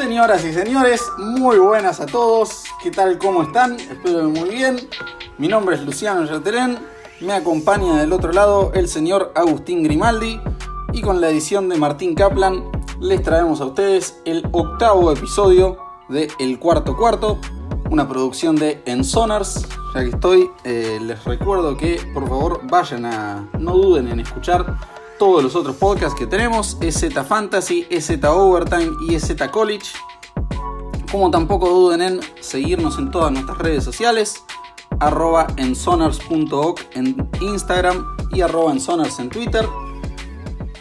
Señoras y señores, muy buenas a todos. ¿Qué tal? ¿Cómo están? Espero muy bien. Mi nombre es Luciano Yaterén. Me acompaña del otro lado el señor Agustín Grimaldi. Y con la edición de Martín Kaplan les traemos a ustedes el octavo episodio de El Cuarto Cuarto. Una producción de Ensonars. Ya que estoy, eh, les recuerdo que por favor vayan a... No duden en escuchar todos los otros podcasts que tenemos, EZ Fantasy, EZ Overtime y EZ College. Como tampoco duden en seguirnos en todas nuestras redes sociales, arroba ensonars.oc en Instagram y arroba ensonars en Twitter.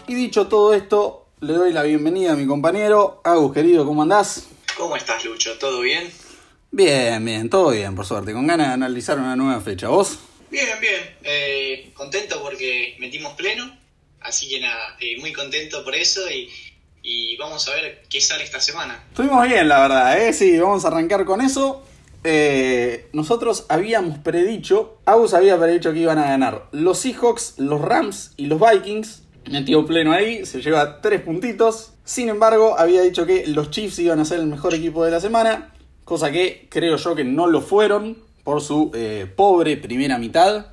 Y dicho todo esto, le doy la bienvenida a mi compañero. Agus, querido, ¿cómo andás? ¿Cómo estás, Lucho? ¿Todo bien? Bien, bien, todo bien, por suerte. Con ganas de analizar una nueva fecha. ¿Vos? Bien, bien. Eh, contento porque metimos pleno. Así que nada, eh, muy contento por eso y, vamos a ver qué sale esta semana. Estuvimos bien, la verdad, ¿eh? Sí, vamos a arrancar con eso. Eh, nosotros habíamos predicho, Agus había predicho que iban a ganar los Seahawks, los Rams y los Vikings. Metió pleno ahí, se lleva tres puntitos. Sin embargo, había dicho que los Chiefs iban a ser el mejor equipo de la semana, cosa que creo yo que no lo fueron por su eh, pobre primera mitad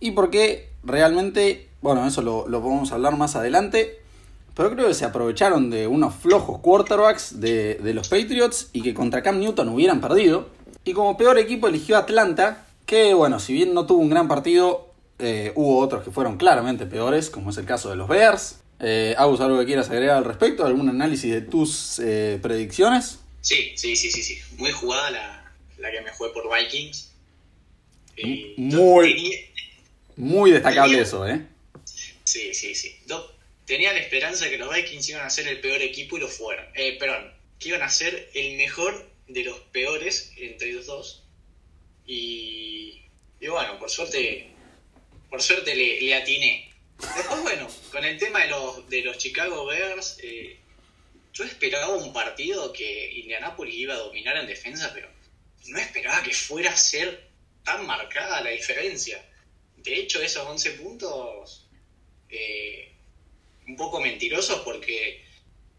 y porque realmente, bueno, eso lo, lo podemos hablar más adelante. Pero creo que se aprovecharon de unos flojos quarterbacks de, de, los Patriots y que contra Cam Newton hubieran perdido. Y como peor equipo eligió Atlanta, que bueno, si bien no tuvo un gran partido, eh, hubo otros que fueron claramente peores, como es el caso de los Bears. Eh, Agus, ¿algo que quieras agregar al respecto? ¿Algún análisis de tus eh, predicciones? Sí, sí, sí, sí, sí. Muy jugada la, la que me jugué por Vikings. Eh, muy, tenía, muy destacable tenía, eso, ¿eh? Sí, sí, sí. Tenía la esperanza que los Vikings iban a ser el peor equipo y lo fueron. Eh, perdón, que iban a ser el mejor de los peores entre los dos. Y, y bueno, por suerte, por suerte le, le, atiné. Después, bueno, con el tema de los, de los Chicago Bears, eh, yo esperaba un partido que Indianapolis iba a dominar en defensa, pero no esperaba que fuera a ser tan marcada la diferencia. De hecho, esos 11 puntos, eh, un poco mentirosos porque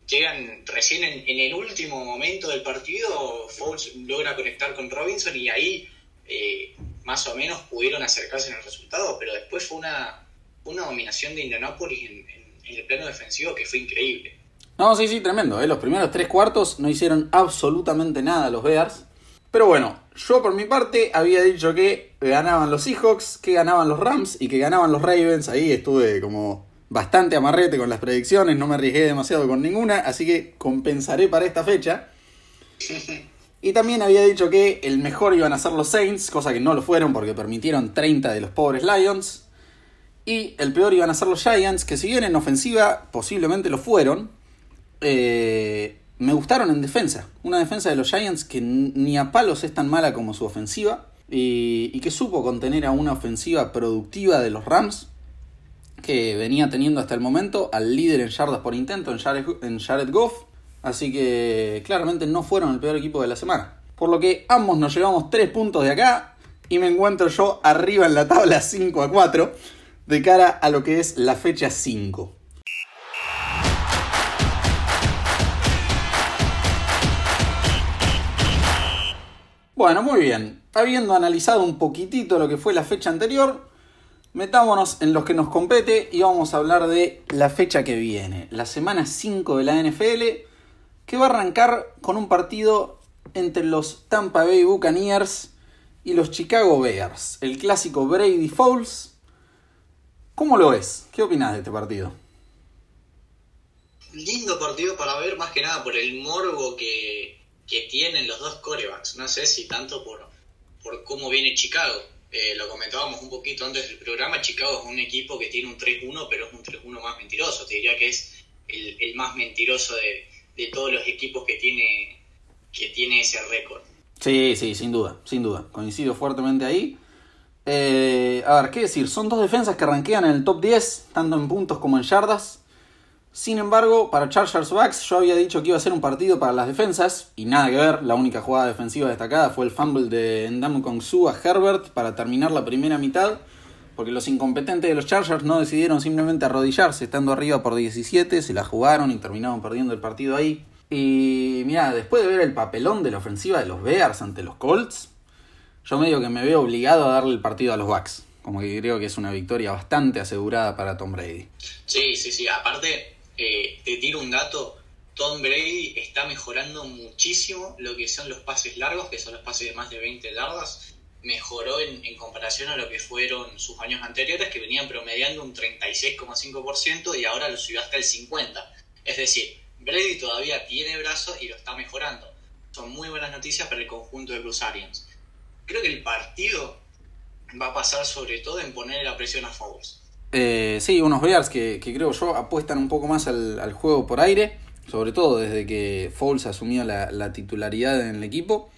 llegan recién en, el último momento del partido, Foles logra conectar con Robinson y ahí eh, más o menos pudieron acercarse en el resultado, pero después fue una, una dominación de Indianapolis en, el plano defensivo que fue increíble. No, sí, sí, tremendo. ¿eh? Los primeros tres cuartos no hicieron absolutamente nada los Bears. Pero bueno, yo por mi parte había dicho que ganaban los Seahawks, que ganaban los Rams y que ganaban los Ravens. Ahí estuve como bastante amarrete con las predicciones, no me arriesgué demasiado con ninguna, así que compensaré para esta fecha. Y también había dicho que el mejor iban a ser los Saints, cosa que no lo fueron porque permitieron 30 de los pobres Lions. Y el peor iban a ser los Giants, que si bien en ofensiva posiblemente lo fueron, eh, me gustaron en defensa. Una defensa de los Giants que ni a palos es tan mala como su ofensiva. Y, que supo contener a una ofensiva productiva de los Rams. Que venía teniendo hasta el momento al líder en yardas por intento, en Jared, en Jared Goff. Así que claramente no fueron el peor equipo de la semana. Por lo que ambos nos llevamos 3 puntos de acá. Y me encuentro yo arriba en la tabla 5 a 4. De cara a lo que es la fecha 5. Bueno, muy bien. Habiendo analizado un poquitito lo que fue la fecha anterior, metámonos en los que nos compete y vamos a hablar de la fecha que viene, la semana 5 de la NFL, que va a arrancar con un partido entre los Tampa Bay Buccaneers y los Chicago Bears, el clásico Brady Fowles. ¿Cómo lo ves? ¿Qué opinas de este partido? Lindo partido para ver, más que nada por el morbo que, que tienen los dos corebacks. No sé si tanto por, por cómo viene Chicago. Eh, lo comentábamos un poquito antes del programa. Chicago es un equipo que tiene un 3-1, pero es un 3-1 más mentiroso. Te diría que es el, más mentiroso de, de, todos los equipos que tiene, que tiene ese récord. Sí, sí, sin duda, sin duda. Coincido fuertemente ahí. Eh, a ver, ¿qué decir? Son dos defensas que arranquean en el top 10, tanto en puntos como en yardas. Sin embargo, para Chargers Bucks yo había dicho que iba a ser un partido para las defensas y nada que ver, la única jugada defensiva destacada fue el fumble de Ndam Kongsu a Herbert para terminar la primera mitad, porque los incompetentes de los Chargers no decidieron simplemente arrodillarse estando arriba por 17, se la jugaron y terminaron perdiendo el partido ahí. Y mira, después de ver el papelón de la ofensiva de los Bears ante los Colts, yo medio que me veo obligado a darle el partido a los Bucks. Como que creo que es una victoria bastante asegurada para Tom Brady. Sí, sí, sí. Aparte, eh, te tiro un dato. Tom Brady está mejorando muchísimo lo que son los pases largos, que son los pases de más de 20 yardas. Mejoró en, comparación a lo que fueron sus años anteriores, que venían promediando un 36,5% y ahora lo subió hasta el 50%. Es decir, Brady todavía tiene brazos y lo está mejorando. Son muy buenas noticias para el conjunto de Bruce Arians. Creo que el partido va a pasar sobre todo en poner la presión a Fowles. Eh, sí, unos Bears que, creo yo apuestan un poco más al, juego por aire, sobre todo desde que Fowles asumió la, la titularidad en el equipo.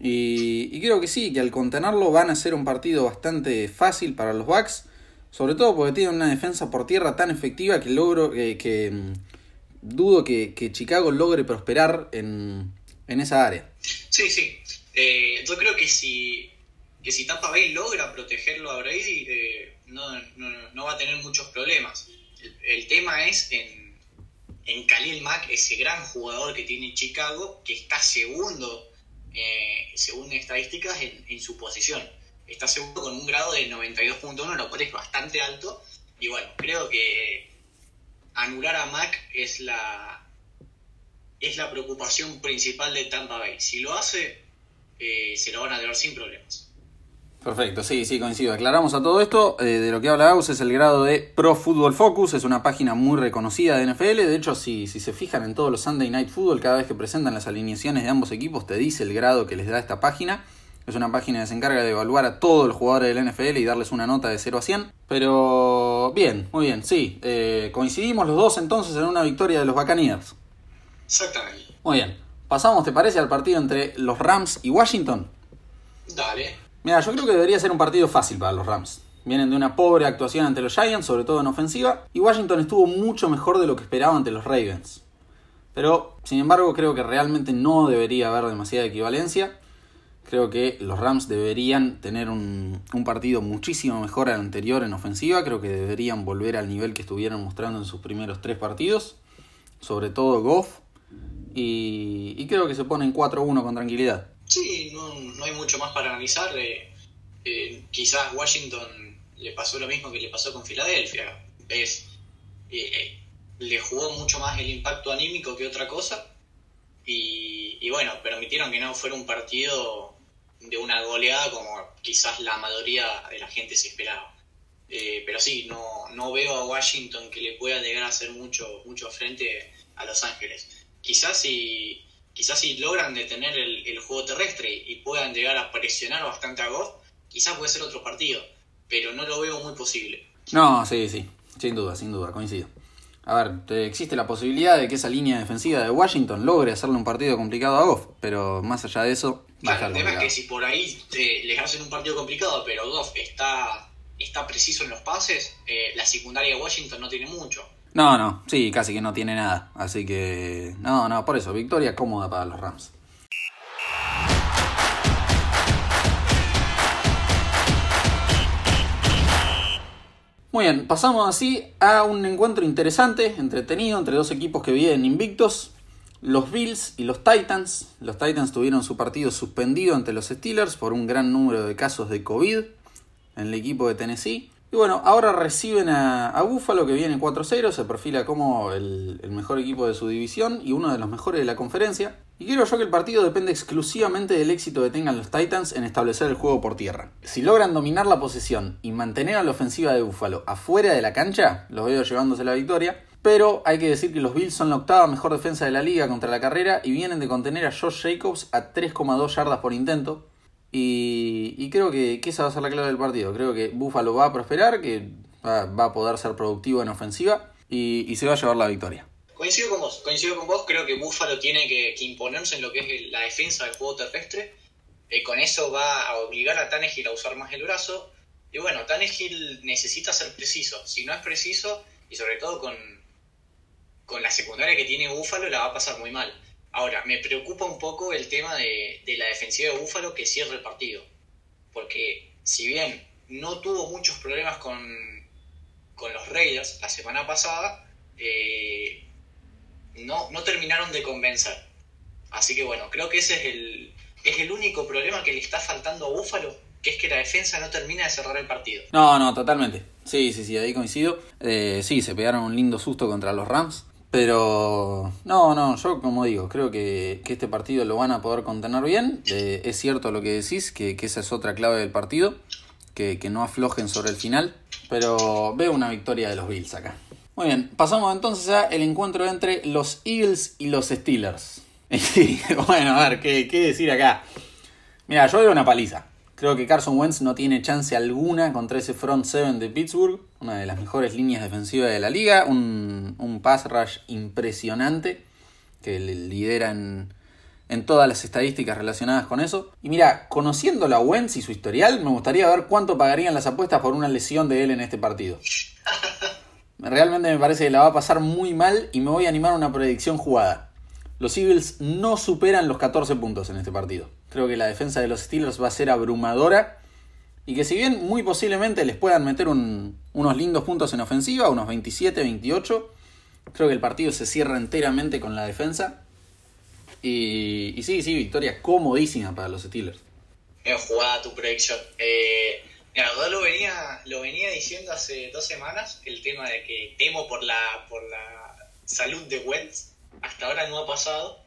Y, creo que sí, que al contenerlo van a ser un partido bastante fácil para los Bucks, sobre todo porque tienen una defensa por tierra tan efectiva que logro que, mm, dudo que, Chicago logre prosperar en, esa área. Sí, sí. Eh, yo creo que si que si Bay logra protegerlo a Brady, eh, no, no, no, va a tener muchos problemas. El, tema es en, en, Khalil Mack, ese gran jugador que tiene Chicago, que está segundo, eh, según estadísticas, en, en, su posición. Está segundo con un grado de 92.1, lo cual es bastante alto. Y bueno, creo que anular a Mack es la, es la preocupación principal de Tampa Bay. Si lo hace, eh, se lo van a llevar sin problemas. Perfecto, sí, sí, coincido. Aclaramos a todo esto. Eh, de lo que habla Aus es el grado de Pro Football Focus. Es una página muy reconocida de NFL. De hecho, si, si se fijan en todos los Sunday Night Football, cada vez que presentan las alineaciones de ambos equipos, te dice el grado que les da esta página. Es una página que se encarga de evaluar a todos los jugadores del NFL y darles una nota de 0 a 100. Pero bien, muy bien, sí. Eh, coincidimos los dos entonces en una victoria de los Buccaneers. Exactamente. Muy bien. Pasamos, ¿te parece, al partido entre los Rams y Washington? Dale. Mira, yo creo que debería ser un partido fácil para los Rams. Vienen de una pobre actuación ante los Giants, sobre todo en ofensiva, y Washington estuvo mucho mejor de lo que esperaba ante los Ravens. Pero, sin embargo, creo que realmente no debería haber demasiada equivalencia. Creo que los Rams deberían tener un, un, partido muchísimo mejor al anterior en ofensiva. Creo que deberían volver al nivel que estuvieron mostrando en sus primeros tres partidos. Sobre todo Goff. Y, y creo que se ponen 4-1 con tranquilidad. Sí, no, no, hay mucho más para analizar. Eh, eh, quizás Washington le pasó lo mismo que le pasó con Filadelfia. Es, eh, le jugó mucho más el impacto anímico que otra cosa. Y, y, bueno, permitieron que no fuera un partido de una goleada como quizás la mayoría de la gente se esperaba. Eh, pero sí, no, no veo a Washington que le pueda llegar a hacer mucho, mucho frente a Los Ángeles. Quizás si quizás si logran detener el, el, juego terrestre y puedan llegar a presionar bastante a Goff, quizás puede ser otro partido, pero no lo veo muy posible. No, sí, sí, sin duda, sin duda, coincido. A ver, existe la posibilidad de que esa línea defensiva de Washington logre hacerle un partido complicado a Goff, pero más allá de eso, va claro, a estar el tema es que si por ahí te, les hacen un partido complicado, pero Goff está, está preciso en los pases, eh, la secundaria de Washington no tiene mucho. No, no, sí, casi que no tiene nada. Así que, no, no, por eso, victoria cómoda para los Rams. Muy bien, pasamos así a un encuentro interesante, entretenido, entre dos equipos que viven invictos. Los Bills y los Titans. Los Titans tuvieron su partido suspendido ante los Steelers por un gran número de casos de COVID en el equipo de Tennessee. Y bueno, ahora reciben a, a Buffalo que viene 4-0, se perfila como el, el, mejor equipo de su división y uno de los mejores de la conferencia. Y creo yo que el partido depende exclusivamente del éxito que tengan los Titans en establecer el juego por tierra. Si logran dominar la posesión y mantener a la ofensiva de Buffalo afuera de la cancha, los veo llevándose la victoria. Pero hay que decir que los Bills son la octava mejor defensa de la liga contra la carrera y vienen de contener a Josh Jacobs a 3,2 yardas por intento, y, creo que, esa va a ser la clave del partido. Creo que Buffalo va a prosperar, que va, va a poder ser productivo en ofensiva y, se va a llevar la victoria. Coincido con vos, coincido con vos. Creo que Buffalo tiene que, imponerse en lo que es la defensa del juego terrestre. Eh, con eso va a obligar a Tannehill a usar más el brazo. Y bueno, Tannehill necesita ser preciso. Si no es preciso, y sobre todo con, con la secundaria que tiene Buffalo, la va a pasar muy mal. Ahora, me preocupa un poco el tema de, la defensiva de Búfalo que cierre el partido. Porque si bien no tuvo muchos problemas con, los Raiders la semana pasada, eh, no, no terminaron de convencer. Así que bueno, creo que ese es el, es el único problema que le está faltando a Búfalo, que es que la defensa no termina de cerrar el partido. No, no, totalmente. Sí, sí, sí, ahí coincido. Eh, sí, se pegaron un lindo susto contra los Rams. Pero no, no, yo como digo, creo que, este partido lo van a poder contener bien. Eh, es cierto lo que decís, que, esa es otra clave del partido, que, que no aflojen sobre el final. Pero veo una victoria de los Bills acá. Muy bien, pasamos entonces a el encuentro entre los Eagles y los Steelers. bueno, a ver, ¿qué, ¿qué, decir acá? Mira, yo veo una paliza. Creo que Carson Wentz no tiene chance alguna contra ese front seven de Pittsburgh, una de las mejores líneas defensivas de la liga, un, un pass rush impresionante que lidera en, en todas las estadísticas relacionadas con eso. Y mira, conociendo la Wentz y su historial, me gustaría ver cuánto pagarían las apuestas por una lesión de él en este partido. Realmente me parece que la va a pasar muy mal y me voy a animar a una predicción jugada. Los Eagles no superan los 14 puntos en este partido. Creo que la defensa de los Steelers va a ser abrumadora y que si bien muy posiblemente les puedan meter unos lindos puntos en ofensiva, unos 27, 28, creo que el partido se cierra enteramente con la defensa. Y, sí, sí, victoria comodísima para los Steelers. Bien jugada tu predicción. Eh, Mira, lo venía, lo venía diciendo hace dos semanas, el tema de que temo por la, por la salud de Wentz. Hasta ahora no ha pasado.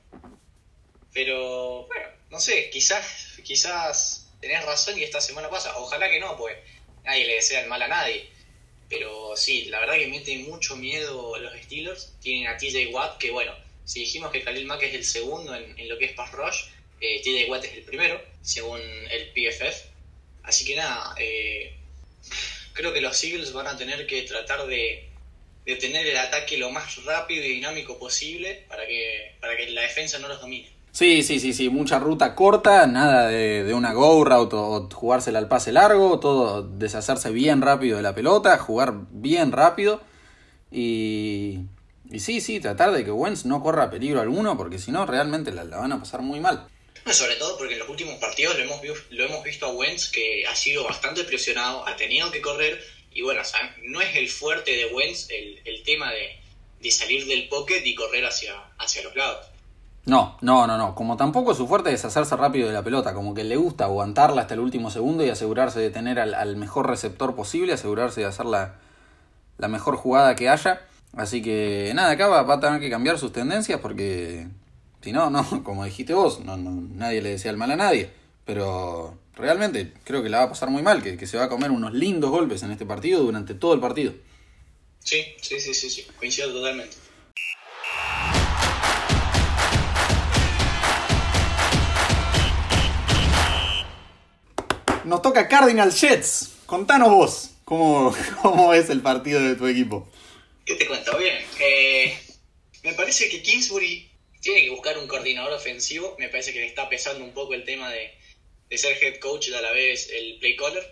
Pero, bueno, no sé, quizás, quizás tenés razón y esta semana pasa. Ojalá que no, pues nadie le desea el mal a nadie. Pero sí, la verdad que mete mucho miedo los Steelers. Tienen a TJ Watt, que bueno, si dijimos que Khalil Mack es el segundo en, lo que es pass rush, eh, TJ Watt es el primero, según el PFF. Así que nada, eh, creo que los Eagles van a tener que tratar de, tener el ataque lo más rápido y dinámico posible para que, para que la defensa no los domine. Sí, sí, sí, sí, mucha ruta corta, nada de, una go route o, jugársela al pase largo, todo deshacerse bien rápido de la pelota, jugar bien rápido y, y sí, sí, tratar de que Wentz no corra peligro alguno porque si no realmente la van a pasar muy mal. Sobre todo porque en los últimos partidos lo hemos, lo hemos visto a Wentz que ha sido bastante presionado, ha tenido que correr y bueno, no es el fuerte de Wentz el, tema de, salir del pocket y correr hacia, hacia los lados. No, no, no, no. Como tampoco su fuerte es hacerse rápido de la pelota, como que le gusta aguantarla hasta el último segundo y asegurarse de tener al, mejor receptor posible, asegurarse de hacer la, mejor jugada que haya. Así que nada, acá va, va, a tener que cambiar sus tendencias porque si no, no, como dijiste vos, no, nadie le decía el mal a nadie. Pero realmente creo que la va a pasar muy mal, que, se va a comer unos lindos golpes en este partido durante todo el partido. Sí, sí, sí, sí, sí. coincido totalmente. Nos toca Cardinal Jets. Contanos vos cómo, cómo es el partido de tu equipo. ¿Qué te cuento? Bien. Eh, me parece que Kingsbury tiene que buscar un coordinador ofensivo. Me parece que le está pesando un poco el tema de, ser head coach y a la vez el play caller.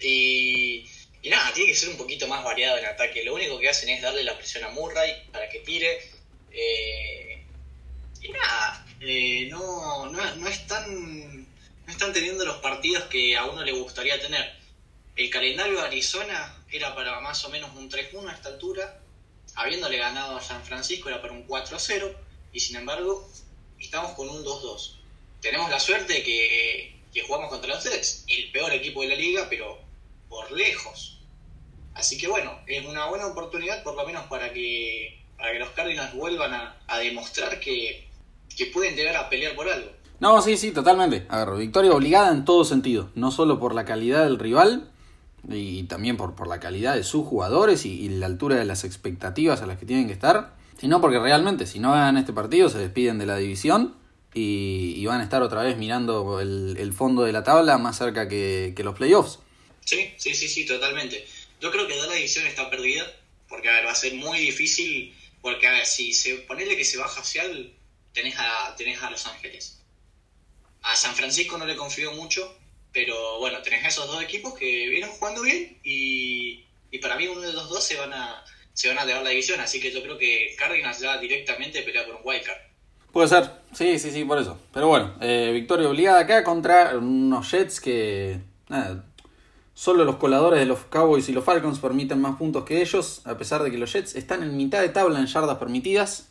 Y, nada, tiene que ser un poquito más variado en ataque. Lo único que hacen es darle la presión a Murray para que tire. Eh, y nada, eh, no, no, están, no están teniendo los partidos que a uno le gustaría tener. El calendario de Arizona era para más o menos un 3-1 a esta altura. Habiéndole ganado a San Francisco era para un 4-0 y sin embargo estamos con un 2-2. Tenemos la suerte de que, jugamos contra los Jets, el peor equipo de la liga, pero por lejos. Así que bueno, es una buena oportunidad por lo menos para que, para que los Cardinals vuelvan a, demostrar que, pueden llegar a pelear por algo. No, sí, sí, totalmente. A ver, victoria obligada en todo sentido. No solo por la calidad del rival y también por, por la calidad de sus jugadores y, la altura de las expectativas a las que tienen que estar, sino porque realmente si no ganan este partido se despiden de la división y, van a estar otra vez mirando el, fondo de la tabla más cerca que, los playoffs. Sí, sí, sí, sí, totalmente. Yo creo que la división está perdida, porque a ver, va a ser muy difícil, porque a ver, si se ponele que se baja hacia el, tenés a, tenés a Los Ángeles. A San Francisco no le confío mucho, pero bueno, tenés a esos dos equipos que vienen jugando bien y, y para mí uno de los dos se van a se van a llevar la división, así que yo creo que Cardinals ya directamente pelea por un wildcard. Puede ser, sí, sí, sí, por eso. Pero bueno, eh, victoria obligada acá contra unos Jets que, nada, solo los coladores de los Cowboys y los Falcons permiten más puntos que ellos, a pesar de que los Jets están en mitad de tabla en yardas permitidas.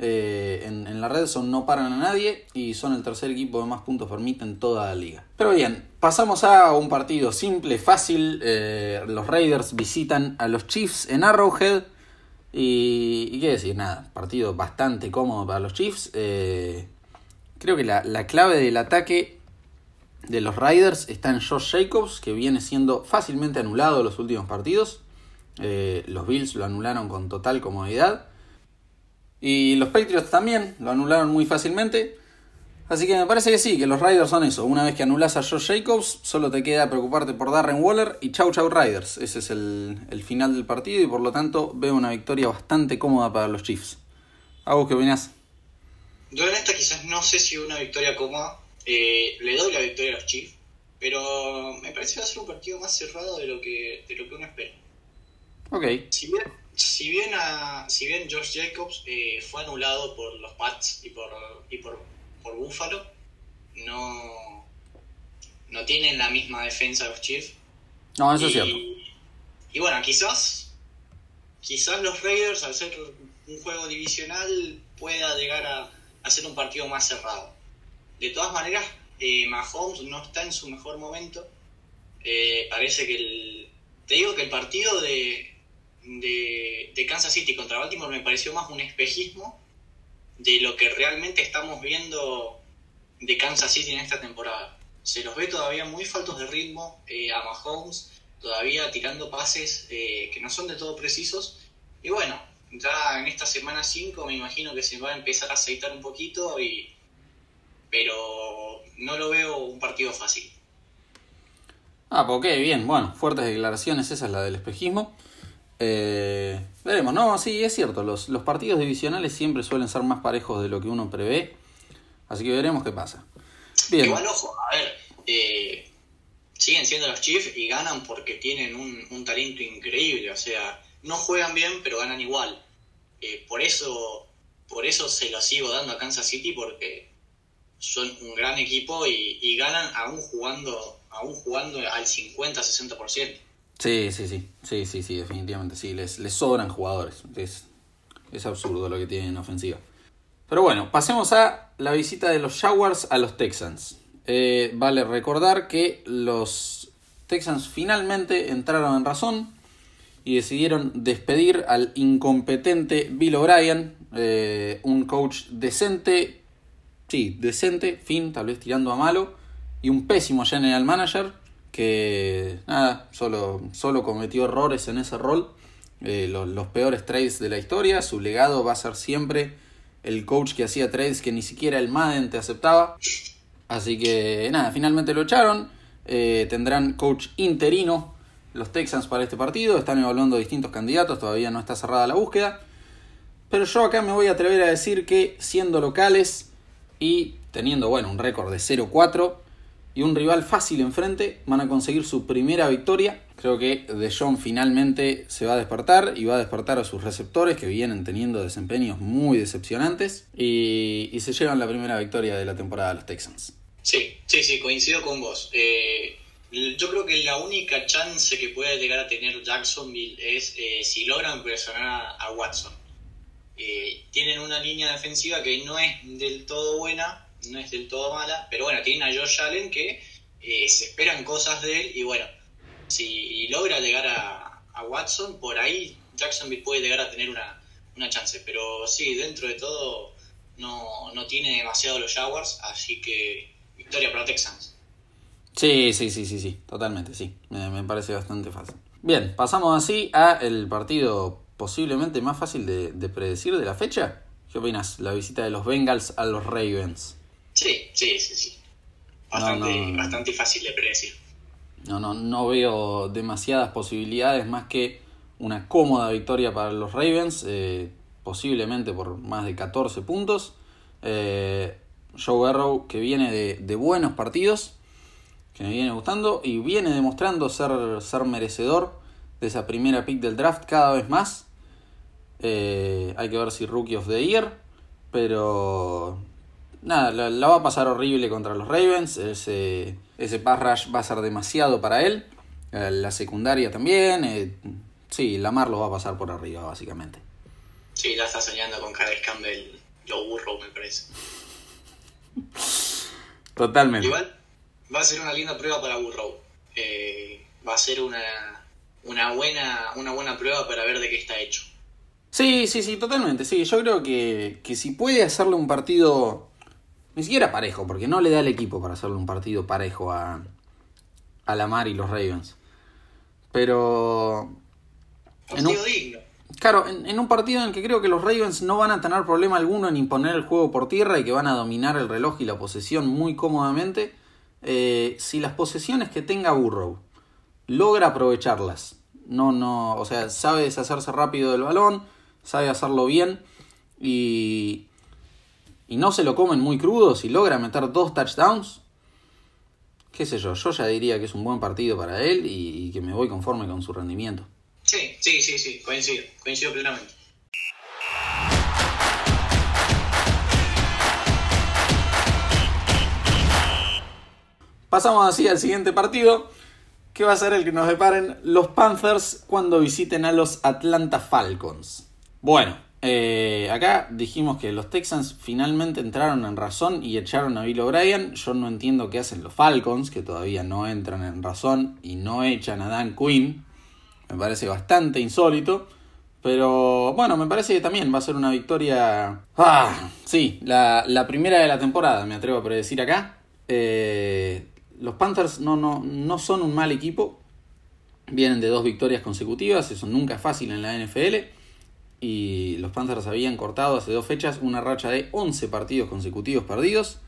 Eh, en, en, la red son no paran a nadie y son el tercer equipo de más puntos permite en toda la liga. Pero bien, pasamos a un partido simple, fácil. Eh, los Raiders visitan a los Chiefs en Arrowhead. Y, y qué decir, nada, partido bastante cómodo para los Chiefs. Eh, creo que la, la clave del ataque de los Raiders está en Josh Jacobs, que viene siendo fácilmente anulado los últimos partidos. Los Bills lo anularon con total comodidad. Y los Patriots también lo anularon muy fácilmente. Así que me parece que sí, que los Raiders son eso. Una vez que anulas a Josh Jacobs, solo te queda preocuparte por Darren Waller y chau chau Raiders. Ese es el, el final del partido y por lo tanto veo una victoria bastante cómoda para los Chiefs. ¿A vos qué opinás? Yo en esta quizás no sé si una victoria cómoda. Eh, le doy la victoria a los Chiefs. Pero me parece que va a ser un partido más cerrado de lo que, de lo que uno espera. Ok. Si bien, si bien, a, si bien Josh Jacobs eh, fue anulado por los Pats y por, y por, por Buffalo, no, no tienen la misma defensa los Chiefs. No, eso y, es cierto. Y bueno, quizás, quizás los Raiders, al ser un juego divisional, pueda llegar a, a ser un partido más cerrado. De todas maneras, eh, Mahomes no está en su mejor momento. Eh, parece que el. Te digo que el partido de, de, de, Kansas City contra Baltimore me pareció más un espejismo de lo que realmente estamos viendo de Kansas City en esta temporada. Se los ve todavía muy faltos de ritmo eh, a Mahomes, todavía tirando pases eh, que no son de todo precisos. Y bueno, ya en esta semana 5 me imagino que se va a empezar a aceitar un poquito, y pero no lo veo un partido fácil. Ah, pues ok, bien, bueno, fuertes declaraciones, esa es la del espejismo. Eh, veremos, no, sí, es cierto, los, partidos divisionales siempre suelen ser más parejos de lo que uno prevé, así que veremos qué pasa. Bien. Igual, ojo, a ver, eh, siguen siendo los Chiefs y ganan porque tienen un, un, talento increíble, o sea, no juegan bien, pero ganan igual. Eh, por eso por eso se lo sigo dando a Kansas City, porque son un gran equipo y, y ganan aún jugando, aún jugando al 50-60%. Sí, sí, sí, sí, sí, sí, definitivamente sí, les, sobran jugadores, es, es absurdo lo que tienen en ofensiva. Pero bueno, pasemos a la visita de los Jaguars a los Texans. Eh, vale recordar que los Texans finalmente entraron en razón y decidieron despedir al incompetente Bill O'Brien, eh, un coach decente, sí, decente, fin, tal vez tirando a malo, y un pésimo general manager que nada, solo, solo cometió errores en ese rol, eh, los, los, peores trades de la historia, su legado va a ser siempre el coach que hacía trades que ni siquiera el Madden te aceptaba, así que nada, finalmente lo echaron, eh, tendrán coach interino los Texans para este partido, están evaluando distintos candidatos, todavía no está cerrada la búsqueda, pero yo acá me voy a atrever a decir que siendo locales y teniendo bueno un récord de 0-4, y un rival fácil enfrente, van a conseguir su primera victoria. Creo que De Jong finalmente se va a despertar y va a despertar a sus receptores que vienen teniendo desempeños muy decepcionantes y, se llevan la primera victoria de la temporada de los Texans. Sí, sí, sí, coincido con vos. Eh, yo creo que la única chance que puede llegar a tener Jacksonville es eh, si logran presionar a, a Watson. Eh, tienen una línea defensiva que no es del todo buena, no es del todo mala, pero bueno, tienen a Josh Allen que eh, se esperan cosas de él y bueno, si logra llegar a, a, Watson, por ahí Jacksonville puede llegar a tener una, una chance, pero sí, dentro de todo no, no tiene demasiado los Jaguars, así que victoria para Texans. Sí, sí, sí, sí, sí, totalmente, sí, me, me parece bastante fácil. Bien, pasamos así a el partido posiblemente más fácil de, de predecir de la fecha. ¿Qué opinas? La visita de los Bengals a los Ravens. Sí, sí, sí, sí. Bastante, no, no, bastante fácil de predecir. No, no, no veo demasiadas posibilidades más que una cómoda victoria para los Ravens, eh, posiblemente por más de 14 puntos. Eh, Joe Burrow que viene de, de, buenos partidos, que me viene gustando y viene demostrando ser, ser merecedor de esa primera pick del draft cada vez más. Eh, hay que ver si Rookie of the Year, pero nada, la, la, va a pasar horrible contra los Ravens. Ese, ese pass rush va a ser demasiado para él. La secundaria también. Eh, sí, Lamar lo va a pasar por arriba, básicamente. Sí, ya está soñando con Calais Campbell lo burro, me parece. Totalmente. Igual va a ser una linda prueba para Burrow. Eh, va a ser una, una, buena, una buena prueba para ver de qué está hecho. Sí, sí, sí, totalmente. Sí, yo creo que, que si puede hacerle un partido, ni siquiera parejo, porque no le da el equipo para hacerle un partido parejo a, a Lamar y los Ravens. Pero... En un, digno. Claro, en, un partido en el que creo que los Ravens no van a tener problema alguno en imponer el juego por tierra y que van a dominar el reloj y la posesión muy cómodamente, eh, si las posesiones que tenga Burrow logra aprovecharlas, no, no, o sea, sabe deshacerse rápido del balón, sabe hacerlo bien y, y no se lo comen muy crudo, si logra meter dos touchdowns, qué sé yo, yo ya diría que es un buen partido para él y que me voy conforme con su rendimiento. Sí, sí, sí, sí, coincido, coincido plenamente. Pasamos así al siguiente partido, que va a ser el que nos deparen los Panthers cuando visiten a los Atlanta Falcons. Bueno, eh, acá dijimos que los Texans finalmente entraron en razón y echaron a Bill O'Brien. Yo no entiendo qué hacen los Falcons, que todavía no entran en razón y no echan a Dan Quinn. Me parece bastante insólito. Pero bueno, me parece que también va a ser una victoria. Ah, sí, la, primera de la temporada, me atrevo a predecir acá. Eh, los Panthers no, no, no son un mal equipo. Vienen de dos victorias consecutivas, eso nunca es fácil en la NFL. Y los Panthers habían cortado hace dos fechas una racha de 11 partidos consecutivos perdidos.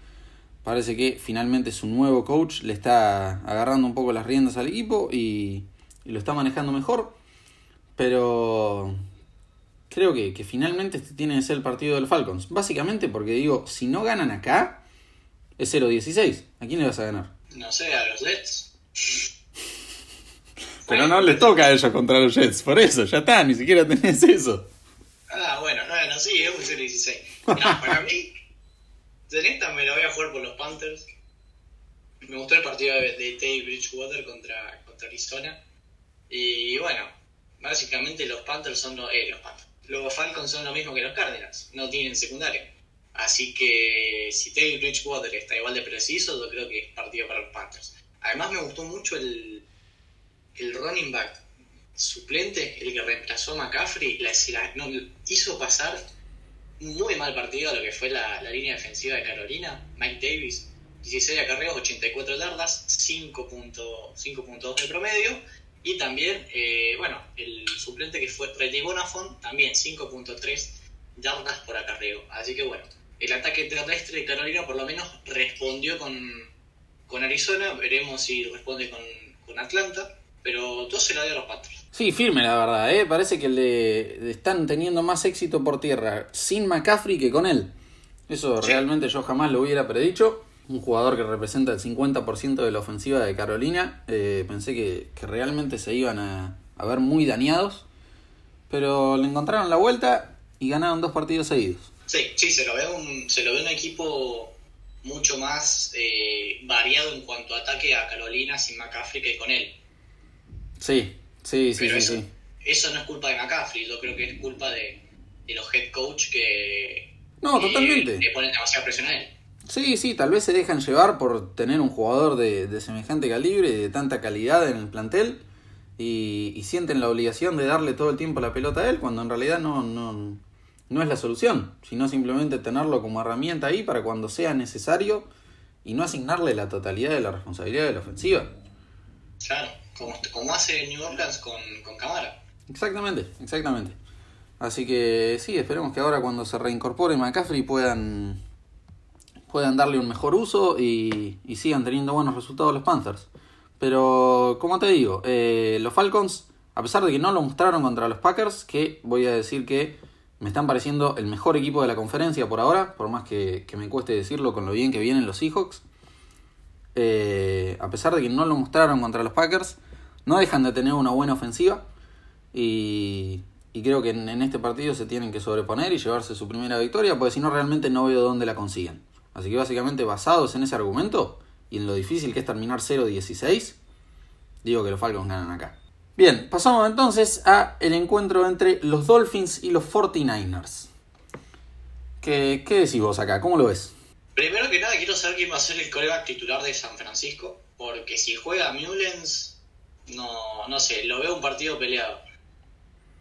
Parece que finalmente su nuevo coach le está agarrando un poco las riendas al equipo y y lo está manejando mejor. Pero creo que, finalmente este tiene que ser el partido del Falcons. Básicamente porque digo, si no ganan acá, es 0-16. ¿A quién le vas a ganar? No sé, a los Jets. Pero no les toca a ellos contra los Jets, por eso, ya está, ni siquiera tenés eso. Sí, es un 0-16. No, para mí, de esta me lo voy a jugar por los Panthers. Me gustó el partido de, de Bridgewater contra, contra Arizona. Y bueno, básicamente los Panthers son los, eh, los Panthers. Los Falcons son lo mismo que los Cardinals, no tienen secundaria. Así que si Teddy Bridgewater está igual de preciso, yo creo que es partido para los Panthers. Además me gustó mucho el, el running back suplente, el que reemplazó a McCaffrey, la, hizo pasar muy mal partido a lo que fue la, la línea defensiva de Carolina, Mike Davis, 16 acarreos, 84 yardas, 5.2 de promedio y también, eh, bueno, el suplente que fue Reddy Bonafont, también 5.3 yardas por acarreo. Así que bueno, el ataque terrestre de Carolina por lo menos respondió con, con Arizona. Veremos si responde con, con Atlanta. Pero todo se lo dio a los Panthers. Sí, firme la verdad, ¿eh? parece que le están teniendo más éxito por tierra sin McCaffrey que con él. Eso realmente yo jamás lo hubiera predicho un jugador que representa el 50% de la ofensiva de Carolina. Eh, pensé que, realmente se iban a, ver muy dañados, pero le encontraron la vuelta y ganaron dos partidos seguidos. Sí, sí, se lo ve un, se lo ve un equipo mucho más eh, variado en cuanto a ataque a Carolina sin McCaffrey que con él. Sí, sí, sí, sí, eso, sí. Eso no es culpa de McCaffrey, yo creo que es culpa de, los head coach que, no, totalmente. le ponen demasiada presión a él. Sí, sí, tal vez se dejan llevar por tener un jugador de, semejante calibre y de tanta calidad en el plantel y, sienten la obligación de darle todo el tiempo la pelota a él cuando en realidad no, no, no es la solución, sino simplemente tenerlo como herramienta ahí para cuando sea necesario y no asignarle la totalidad de la responsabilidad de la ofensiva. Claro, como, hace New Orleans con, con Camara. Exactamente, exactamente. Así que sí, esperemos que ahora cuando se reincorpore McCaffrey puedan puedan darle un mejor uso y, sigan teniendo buenos resultados los Panthers. Pero, como te digo, eh, los Falcons, a pesar de que no lo mostraron contra los Packers, que voy a decir que me están pareciendo el mejor equipo de la conferencia por ahora, por más que, me cueste decirlo con lo bien que vienen los Seahawks. Eh, a pesar de que no lo mostraron contra los Packers, no dejan de tener una buena ofensiva. Y, creo que en, en, este partido se tienen que sobreponer y llevarse su primera victoria, porque si no, realmente no veo dónde la consiguen. Así que básicamente basados en ese argumento y en lo difícil que es terminar 0-16, digo que los Falcons ganan acá. Bien, pasamos entonces a el encuentro entre los Dolphins y los 49ers. ¿Qué, ¿Qué decís vos acá? ¿Cómo lo ves? Primero que nada, quiero saber quién va a ser el coreback titular de San Francisco, porque si juega Mullens, no, no sé, lo veo un partido peleado.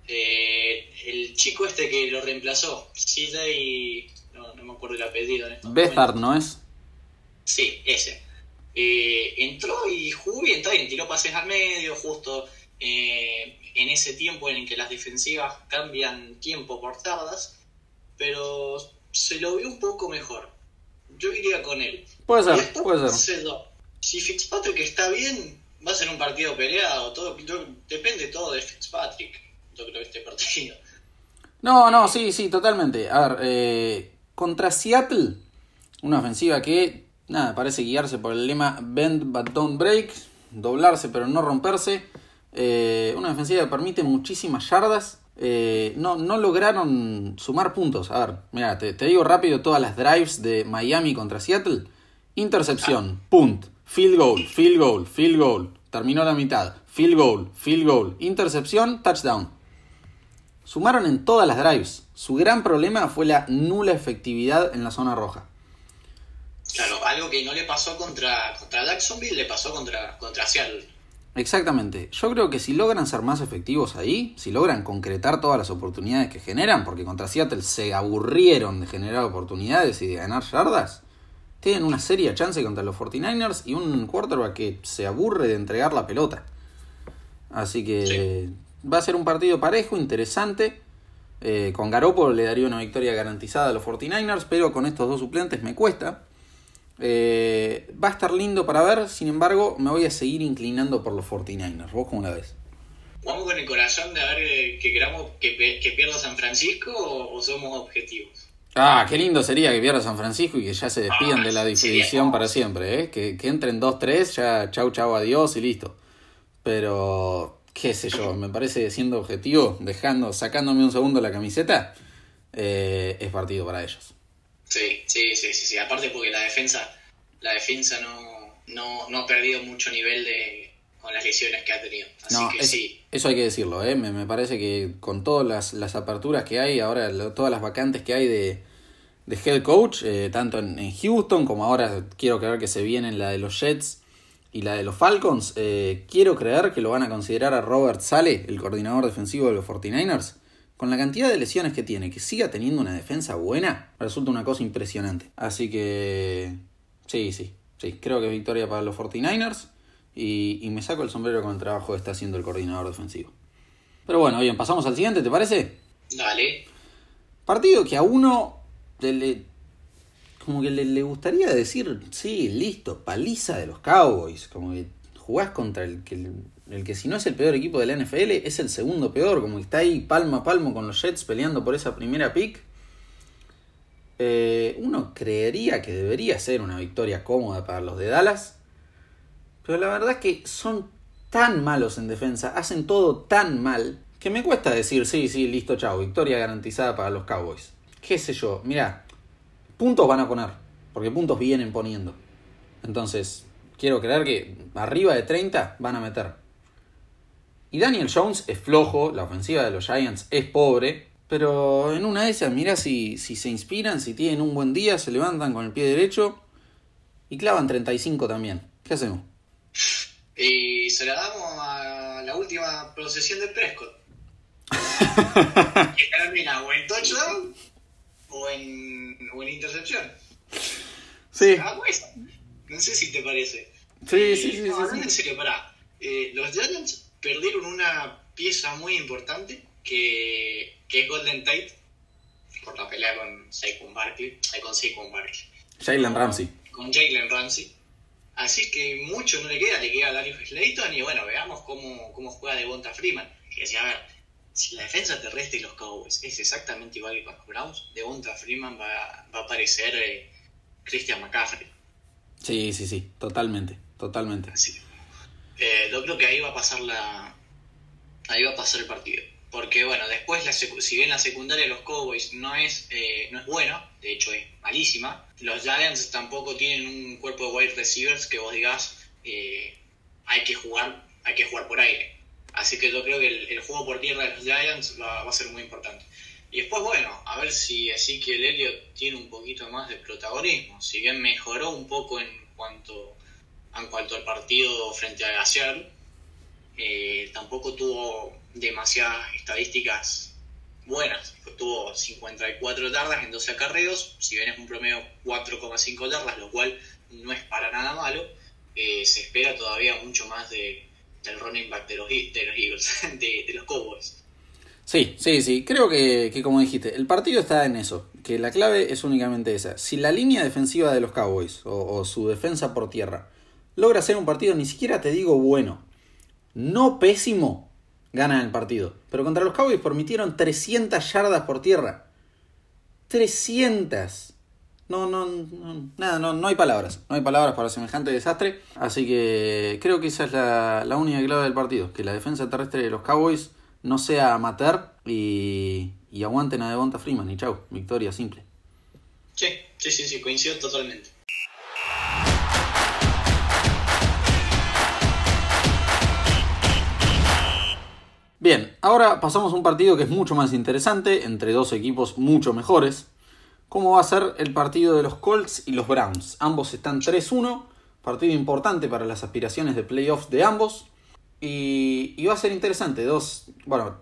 Eh, el chico este que lo reemplazó, CJ, no, no me acuerdo el apellido. Estos Bethard, ¿no es? Sí, ese. Eh, entró y jugó bien, está bien, tiró pases al medio, justo eh, en ese tiempo en el que las defensivas cambian tiempo por tardas, pero se lo vio un poco mejor. Yo iría con él. Puede ser, puede ser. Si Fitzpatrick está bien, va a ser un partido peleado. Todo, yo- depende todo de Fitzpatrick. Yo creo este partido. No, no, sí, sí, totalmente. A ver, eh, contra Seattle, una ofensiva que, nada, parece guiarse por el lema bend but don't break, doblarse pero no romperse. Eh, una defensiva que permite muchísimas yardas. Eh, no, no lograron sumar puntos. A ver, mira, te, te digo rápido todas las drives de Miami contra Seattle. Intercepción, punt, field goal, field goal, field goal. Terminó la mitad. Field goal, field goal, intercepción, touchdown. Sumaron en todas las drives. Su gran problema fue la nula efectividad en la zona roja. Claro, algo que no le pasó contra, contra Jacksonville, le pasó contra, contra Seattle. Exactamente. Yo creo que si logran ser más efectivos ahí, si logran concretar todas las oportunidades que generan, porque contra Seattle se aburrieron de generar oportunidades y de ganar yardas, tienen una seria chance contra los 49ers y un quarterback que se aburre de entregar la pelota. Así que va a ser un partido parejo, interesante. Eh, con Garoppolo le daría una victoria garantizada a los 49ers, pero con estos dos suplentes me cuesta. Eh, va a estar lindo para ver, sin embargo, me voy a seguir inclinando por los 49ers. ¿Vos cómo la ves? ¿Vamos con el corazón de a ver eh, que queramos que, que pierda San Francisco o, o somos objetivos? Ah, qué lindo sería que pierda San Francisco y que ya se despidan de la Ah, división para siempre, ¿eh? Que, que entren 2-3, ya chau chau adiós y listo. Pero, qué sé yo, me parece siendo objetivo, dejando, sacándome un segundo la camiseta, eh, es partido para ellos. Sí, sí, sí, sí, sí. Aparte porque la defensa, la defensa no, no, no ha perdido mucho nivel de con las lesiones que ha tenido. Así No, que es- sí. eso hay que decirlo, ¿eh? me, me parece que con todas las, las aperturas que hay, ahora lo- todas las vacantes que hay de, de head coach, eh, tanto en, en Houston como ahora quiero creer que se vienen la de los Jets y la de los Falcons, eh, quiero creer que lo van a considerar a Robert Sale, el coordinador defensivo de los 49ers. Con la cantidad de lesiones que tiene, que siga teniendo una defensa buena, resulta una cosa impresionante. Así que, sí, sí, sí, creo que es victoria para los 49ers y, y me saco el sombrero con el trabajo que está haciendo el coordinador defensivo. Pero bueno, bien, pasamos al siguiente, ¿te parece? Dale. Partido que a uno le, como que le, le gustaría decir, sí, listo, paliza de los Cowboys, como que jugás contra el que, el que si no es el peor equipo de la NFL, es el segundo peor, como está ahí palmo a palmo con los Jets peleando por esa primera pick. Eh, uno creería que debería ser una victoria cómoda para los de Dallas, pero la verdad es que son tan malos en defensa, hacen todo tan mal, que me cuesta decir, sí, sí, listo, chao, victoria garantizada para los Cowboys. Qué sé yo, mirá, puntos van a poner, porque puntos vienen poniendo. Entonces, quiero creer que arriba de 30 van a meter. Y Daniel Jones es flojo, la ofensiva de los Giants es pobre, pero en una de esas, mira si, si se inspiran, si tienen un buen día, se levantan con el pie derecho y clavan 35 también. ¿Qué hacemos? Y se la damos a la última procesión de Prescott. que termina o en touchdown o en, o en intercepción. Sí, Ah, pues, no sé si te parece. sí, sí, sí. no, sí, no, sí. en serio, pará. Eh, los Giants perdieron una pieza muy importante que, que es Golden Tate por la pelea con Saquon Barkley, eh, con Saquon Barkley, Jalen Ramsey. con Jalen Ramsey. Así que mucho no le queda, le queda a Darius Slayton y bueno, veamos cómo, cómo juega Devonta Freeman. Que decía, a ver, si la defensa terrestre de los Cowboys es exactamente igual que con los Browns, Devonta Freeman va, va a parecer eh, Christian McCaffrey. Sí, sí, sí, totalmente, totalmente. Así eh, yo creo que ahí va a pasar la ahí va a pasar el partido. Porque bueno después la si bien la secundaria de los Cowboys no es eh, no es buena de hecho es malísima los Giants tampoco tienen un cuerpo de wide receivers que vos digas eh, hay que jugar hay que jugar por aire. Así que yo creo que el, el juego por tierra de los Giants va, a ser muy importante. Y después, bueno, a ver si Ezequiel Elliott tiene un poquito más de protagonismo. Si bien mejoró un poco en cuanto, en cuanto al partido frente a Gaciar, eh, tampoco tuvo demasiadas estadísticas buenas. tuvo 54 yardas en 12 acarreos, si bien es un promedio 4,5 yardas, lo cual no es para nada malo. Eh, se espera todavía mucho más de, del running back de los, de los Eagles, de, los Cowboys. Sí, sí, sí. Creo que, como dijiste, el partido está en eso. Que la clave es únicamente esa. Si la línea defensiva de los Cowboys o su defensa por tierra logra hacer un partido, ni siquiera te digo bueno, no pésimo, ganan el partido. Pero contra los Cowboys permitieron 300 yardas por tierra. 300. No, no, no, nada, no, no hay palabras. No hay palabras para semejante desastre. Así que creo que esa es la, la única clave del partido. Que la defensa terrestre de los Cowboys no sea amateur y, y aguanten a Devonta Freeman. Y chau, victoria simple. Sí, sí, sí, sí, coincido totalmente. Bien, ahora pasamos a un partido que es mucho más interesante, entre dos equipos mucho mejores. ¿Cómo va a ser el partido de los Colts y los Browns? Ambos están 3-1, partido importante para las aspiraciones de playoffs de ambos. Y, va a ser interesante. Dos, bueno,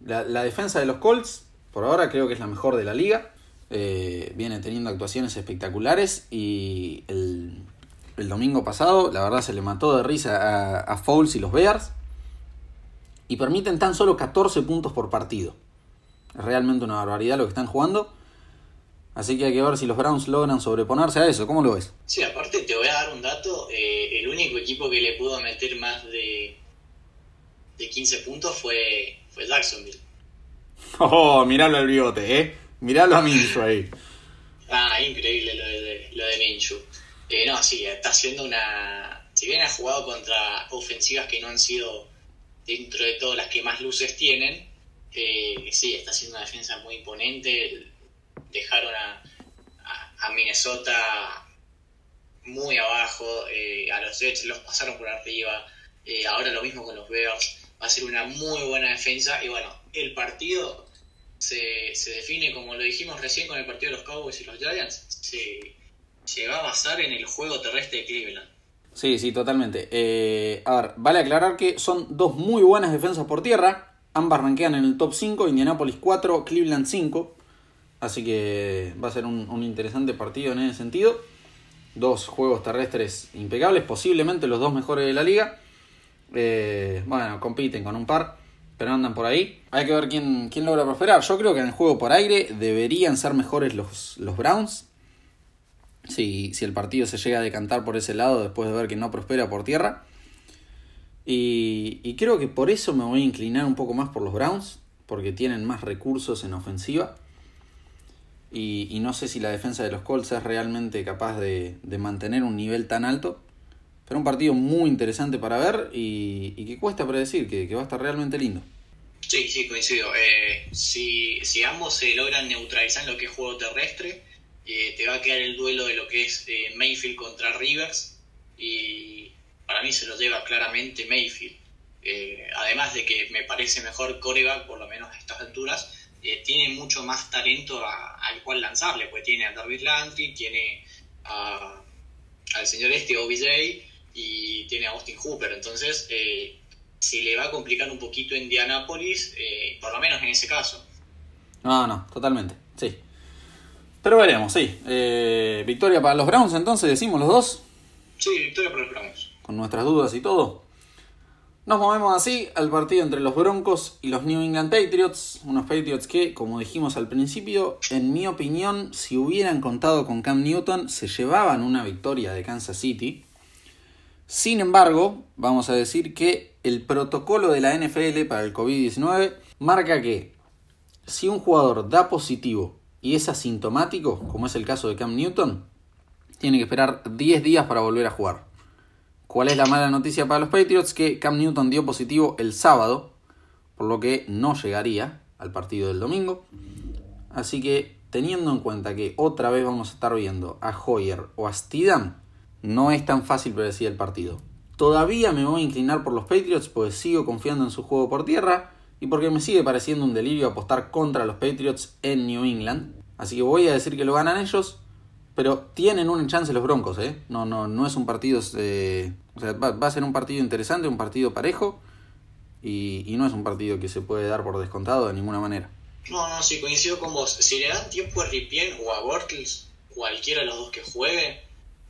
la, defensa de los Colts, por ahora creo que es la mejor de la liga. Eh, viene teniendo actuaciones espectaculares y el, domingo pasado, la verdad, se le mató de risa a, a Fouls y los Bears. Y permiten tan solo 14 puntos por partido. Es realmente una barbaridad lo que están jugando. Así que hay que ver si los Browns logran sobreponerse a eso. ¿Cómo lo ves? Sí, aparte te voy a dar un dato. Eh, el único equipo que le pudo meter más de, de 15 puntos fue, fue Jacksonville. Oh, miralo al bigote, ¿eh? Miralo a Minshew ahí. Ah, increíble lo de, lo de Minshew. Eh, no, sí, está haciendo una... Si bien ha jugado contra ofensivas que no han sido dentro de todas las que más luces tienen, eh, sí, está haciendo una defensa muy imponente. Dejaron a, a, Minnesota muy abajo, eh, a los Jets los pasaron por arriba, eh, ahora lo mismo con los Bears, va a ser una muy buena defensa. Y bueno, el partido se, se define como lo dijimos recién con el partido de los Cowboys y los Giants, se, se va a basar en el juego terrestre de Cleveland. Sí, sí, totalmente. Eh, a ver, vale aclarar que son dos muy buenas defensas por tierra. Ambas ranquean en el top 5, Indianapolis 4, Cleveland 5. Así que va a ser un, interesante partido en ese sentido. Dos juegos terrestres impecables, posiblemente los dos mejores de la liga. Eh, bueno, compiten con un par, pero andan por ahí. Hay que ver quién, quién logra prosperar. Yo creo que en el juego por aire deberían ser mejores los, los Browns. Si, si el partido se llega a decantar por ese lado después de ver que no prospera por tierra. Y, y creo que por eso me voy a inclinar un poco más por los Browns, porque tienen más recursos en ofensiva. Y, no sé si la defensa de los Colts es realmente capaz de, mantener un nivel tan alto. Pero un partido muy interesante para ver y, que cuesta predecir, que, que, va a estar realmente lindo. Sí, sí, coincido. Eh, si, si, ambos se logran neutralizar en lo que es juego terrestre, eh, te va a quedar el duelo de lo que es eh, Mayfield contra Rivers. Y para mí se lo lleva claramente Mayfield. además de que me parece mejor coreback, por lo menos a estas alturas eh, tiene mucho más talento al cual lanzarle, pues tiene a David Landry, tiene al señor este OBJ y tiene a Austin Hooper, entonces eh, se le va a complicar un poquito Indianapolis, eh, por lo menos en ese caso. No, no, totalmente, sí. Pero veremos, sí. victoria para los Browns entonces, decimos los dos. Sí, victoria para los Browns. Con nuestras dudas y todo. Nos movemos así al partido entre los Broncos y los New England Patriots, unos Patriots que, como dijimos al principio, en mi opinión, si hubieran contado con Cam Newton, se llevaban una victoria de Kansas City. Sin embargo, vamos a decir que el protocolo de la NFL para el COVID-19 marca que si un jugador da positivo y es asintomático, como es el caso de Cam Newton, tiene que esperar 10 días para volver a jugar. ¿Cuál es la mala noticia para los Patriots? Que Cam Newton dio positivo el sábado, por lo que no llegaría al partido del domingo. Así que teniendo en cuenta que otra vez vamos a estar viendo a Hoyer o a Steedham, no es tan fácil predecir el partido. Todavía me voy a inclinar por los Patriots, pues sigo confiando en su juego por tierra y porque me sigue pareciendo un delirio apostar contra los Patriots en New England. Así que voy a decir que lo ganan ellos, pero tienen una chance los Broncos, ¿eh? No, no, no es un partido... Eh, o sea, va, a ser un partido interesante, un partido parejo, y, y no es un partido que se puede dar por descontado de ninguna manera. No, no, sí, coincido con vos. Si le dan tiempo a Ripien o a Bortles, cualquiera de los dos que juegue,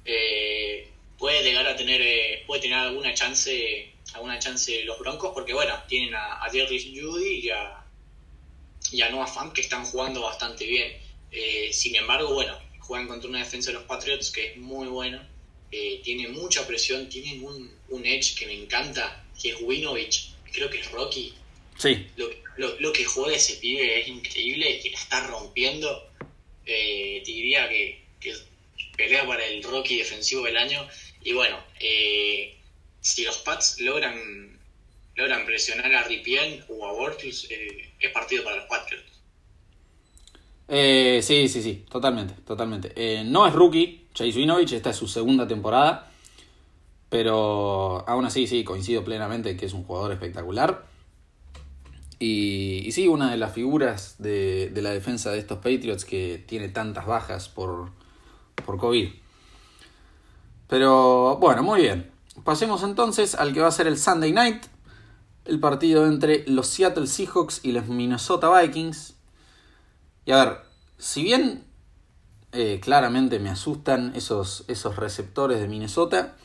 eh, puede llegar a tener, eh, puede tener alguna chance, alguna chance los Broncos, porque bueno, tienen a, a Judy y a, y a Noah Fant que están jugando bastante bien. Eh, sin embargo, bueno, juegan contra una defensa de los Patriots que es muy buena, tiene mucha presión, tienen un, un edge que me encanta, que es Winovich, creo que es Rocky. Sí. Lo, lo, que juega ese pibe es increíble, que la está rompiendo. Eh, diría que, pelea para el Rocky defensivo del año. Y bueno, eh, si los Pats logran logran presionar a Ripien o a Bortles, eh, es partido para los Patriots. Eh, sí, sí, sí, totalmente, totalmente. no es rookie, Chase Winovich, esta es su segunda temporada, pero aún así, sí, coincido plenamente que es un jugador espectacular. Y, sí, una de las figuras de, la defensa de estos Patriots que tiene tantas bajas por, por COVID. Pero bueno, muy bien. Pasemos entonces al que va a ser el Sunday Night. El partido entre los Seattle Seahawks y los Minnesota Vikings. Y a ver, si bien eh, claramente me asustan esos, esos receptores de Minnesota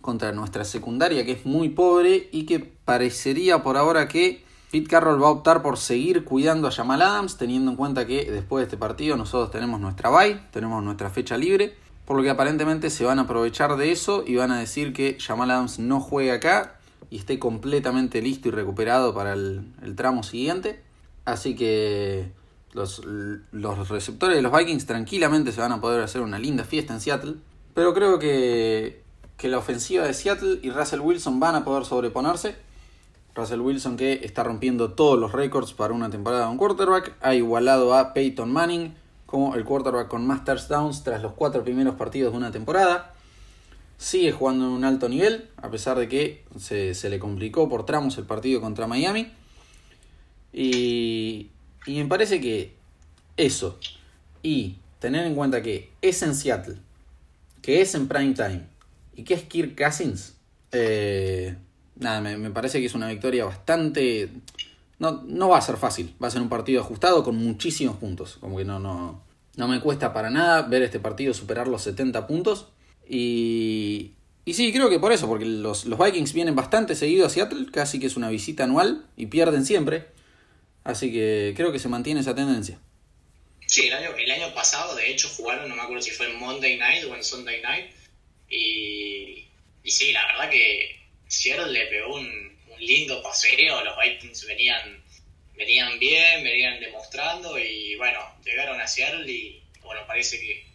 contra nuestra secundaria que es muy pobre y que parecería por ahora que Pete Carroll va a optar por seguir cuidando a Jamal Adams, teniendo en cuenta que después de este partido nosotros tenemos nuestra bye, tenemos nuestra fecha libre, por lo que aparentemente se van a aprovechar de eso y van a decir que Jamal Adams no juegue acá y esté completamente listo y recuperado para el, tramo siguiente. Así que los, receptores de los Vikings tranquilamente se van a poder hacer una linda fiesta en Seattle. Pero creo que, que la ofensiva de Seattle y Russell Wilson van a poder sobreponerse Russell Wilson que está rompiendo todos los récords para una temporada de un quarterback. Ha igualado a Peyton Manning como el quarterback con más touchdowns tras los cuatro primeros partidos de una temporada. Sigue jugando en un alto nivel, a pesar de que se, le complicó por tramos el partido contra Miami. Y, y me parece que eso, y tener en cuenta que es en Seattle, que es en prime time y que es Kirk Cousins, eh, nada, me, parece que es una victoria bastante... No, no va a ser fácil, va a ser un partido ajustado con muchísimos puntos. Como que no, no, no me cuesta para nada ver este partido superar los 70 puntos. Y, y sí, creo que por eso, porque los, los Vikings vienen bastante seguido a Seattle, casi que es una visita anual y pierden siempre. Así que creo que se mantiene esa tendencia. Sí, el año, el año pasado, de hecho, jugaron, no me acuerdo si fue en Monday Night o en Sunday Night. Y, y sí, la verdad que Seattle le pegó un, lindo paseo, los Vikings venían, venían bien, venían demostrando y bueno, llegaron a Seattle y bueno, parece que,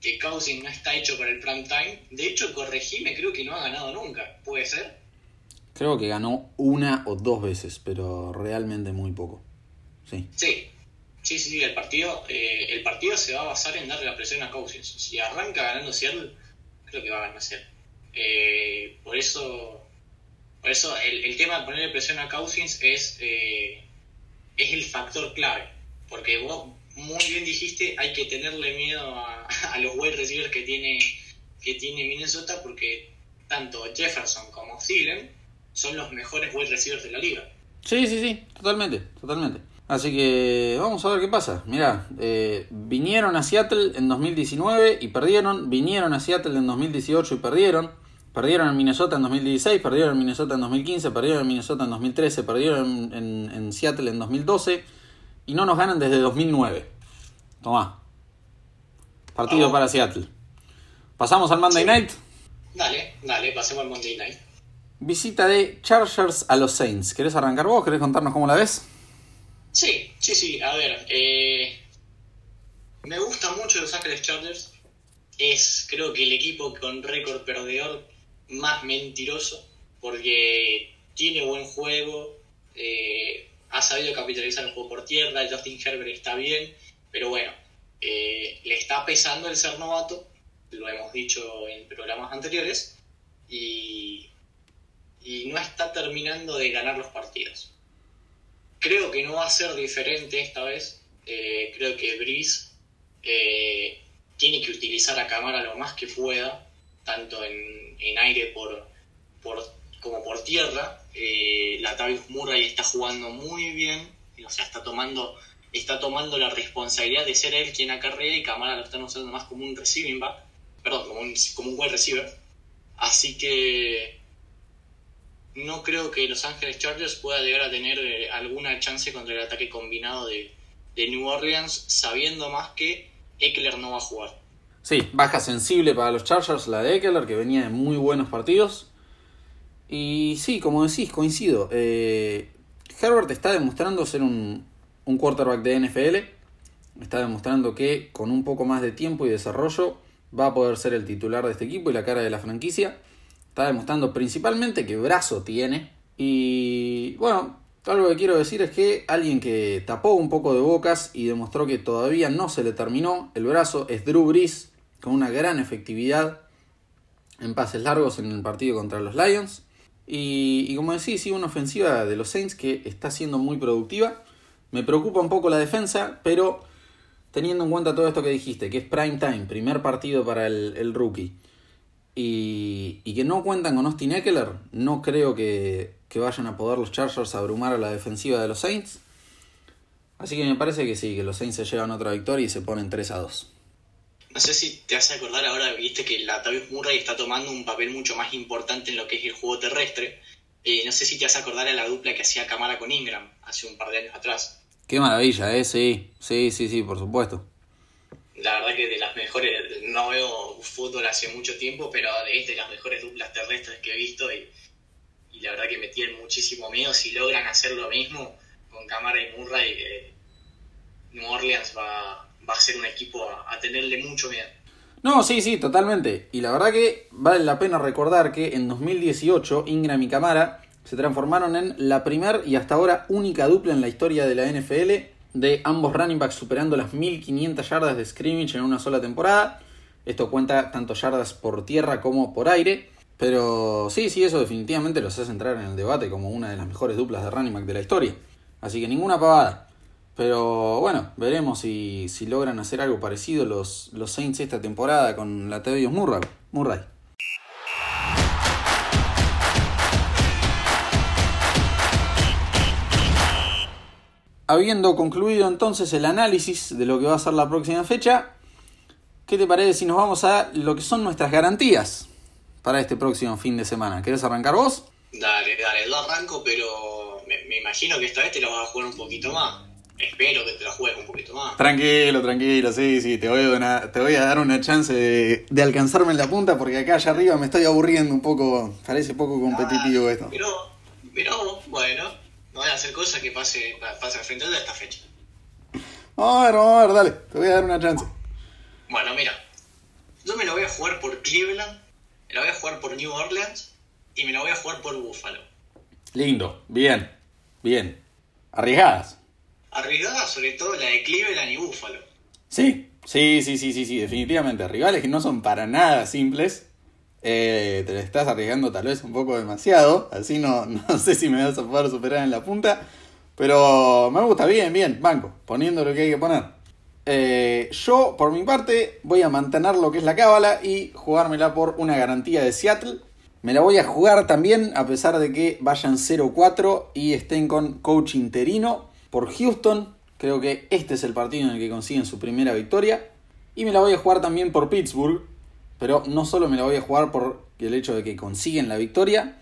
que Cousins no está hecho para el prime time. De hecho, corregime, creo que no ha ganado nunca, ¿puede ser? Creo que ganó una o dos veces, pero realmente muy poco. Sí. Sí, sí, sí, el partido, eh, el partido se va a basar en darle la presión a Cousins. Si arranca ganando Seattle, creo que va a ganar Seattle. Eh, por eso, por eso el, tema de ponerle presión a Cousins es, eh, es el factor clave. Porque vos muy bien dijiste, hay que tenerle miedo a, los wide receivers que tiene, que tiene Minnesota porque tanto Jefferson como Thielen son los mejores wide receivers de la liga. Sí, sí, sí, totalmente, totalmente. Así que vamos a ver qué pasa. Mirá, eh, vinieron a Seattle en 2019 y perdieron, vinieron a Seattle en 2018 y perdieron. Perdieron en Minnesota en 2016, perdieron en Minnesota en 2015, perdieron en Minnesota en 2013, perdieron en, Seattle en 2012 y no nos ganan desde 2009. Tomá. Partido para Seattle. ¿Pasamos al Monday Night? Dale, dale, pasemos al Monday Night. Visita de Chargers a los Saints. ¿Querés arrancar vos? ¿Querés contarnos cómo la ves? Sí, sí, sí. A ver, eh, me gusta mucho Los Ángeles Chargers. Es, creo que el equipo con récord perdedor más mentiroso, porque tiene buen juego, eh, ha sabido capitalizar el juego por tierra, Justin Herbert está bien, pero bueno, eh, le está pesando el ser novato, lo hemos dicho en programas anteriores, y, y no está terminando de ganar los partidos. creo que no va a ser diferente esta vez. Eh, creo que Brice tiene que utilizar a cámara lo más que pueda, tanto en, en aire por, por, como por tierra. Eh, Latavius Murray está jugando muy bien, o sea, está tomando, está tomando la responsabilidad de ser él quien acarrea y cámara lo están usando más como un receiving back, perdón, como un, como un wide receiver. Así que no creo que Los Ángeles Chargers pueda llegar a tener eh, alguna chance contra el ataque combinado de, de New Orleans, sabiendo más que Eckler no va a jugar. Sí, baja sensible para los Chargers la de Eckler, que venía de muy buenos partidos. Y sí, como decís, coincido. Eh, Herbert está demostrando ser un, un quarterback de NFL. Está demostrando que con un poco más de tiempo y desarrollo va a poder ser el titular de este equipo y la cara de la franquicia. Está demostrando principalmente que brazo tiene. Y bueno, algo que quiero decir es que alguien que tapó un poco de bocas y demostró que todavía no se le terminó el brazo es Drew Brees, con una gran efectividad en pases largos en el partido contra los Lions. Y, como decís, sí, una ofensiva de los Saints que está siendo muy productiva. Me preocupa un poco la defensa, pero teniendo en cuenta todo esto que dijiste, que es prime time, primer partido para el, rookie, y, y, que no cuentan con Austin Eckler, no creo que, que, vayan a poder los Chargers abrumar a la defensiva de los Saints. Así que me parece que sí, que los Saints se llevan otra victoria y se ponen 3 a 2. No sé si te hace acordar ahora, viste que la Tavius Murray está tomando un papel mucho más importante en lo que es el juego terrestre. Eh, no sé si te hace acordar a la dupla que hacía Camara con Ingram hace un par de años atrás. Qué maravilla, ¿eh? Sí, sí, sí, sí, por supuesto. La verdad que de las mejores, no veo fútbol hace mucho tiempo, pero es de las mejores duplas terrestres que he visto y, y la verdad que me tienen muchísimo miedo. Si logran hacer lo mismo con Camara y Murray, eh, New Orleans va, va a ser un equipo a, tenerle mucho miedo. No, sí, sí, totalmente. Y la verdad que vale la pena recordar que en 2018 Ingram y Camara se transformaron en la primer y hasta ahora única dupla en la historia de la NFL de ambos running backs superando las 1500 yardas de scrimmage en una sola temporada. Esto cuenta tanto yardas por tierra como por aire. Pero sí, sí, eso definitivamente los hace entrar en el debate como una de las mejores duplas de running back de la historia. Así que ninguna pavada. Pero bueno, veremos si, si logran hacer algo parecido los, los Saints esta temporada con la Tevius Murray. Murray. Habiendo concluido entonces el análisis de lo que va a ser la próxima fecha, ¿qué te parece si nos vamos a lo que son nuestras garantías para este próximo fin de semana? ¿Querés arrancar vos? Dale, dale, yo arranco, pero me, me imagino que esta vez te lo vas a jugar un poquito más. Espero que te la juegues un poquito más. Tranquilo, tranquilo, sí, sí, te voy a, una, te voy a dar una chance de, de, alcanzarme en la punta porque acá allá arriba me estoy aburriendo un poco, parece poco competitivo ah, esto. Pero, pero, bueno, no voy a hacer cosas que pase, pase al frente de esta fecha. Vamos a ver, vamos a ver, dale, te voy a dar una chance. Bueno, mira, yo me lo voy a jugar por Cleveland, me lo voy a jugar por New Orleans y me lo voy a jugar por Buffalo. Lindo, bien, bien. Arriesgadas arriesgada sobre todo la de Cleveland y Buffalo. Sí, sí, sí, sí, sí, sí, definitivamente. Rivales que no son para nada simples. Eh, te le estás arriesgando tal vez un poco demasiado. Así no, no sé si me vas a poder superar en la punta. Pero me gusta, bien, bien, banco, poniendo lo que hay que poner. Eh, yo, por mi parte, voy a mantener lo que es la cábala y jugármela por una garantía de Seattle. Me la voy a jugar también, a pesar de que vayan 0-4 y estén con coach interino por Houston. Creo que este es el partido en el que consiguen su primera victoria. Y me la voy a jugar también por Pittsburgh. Pero no solo me la voy a jugar por el hecho de que consiguen la victoria,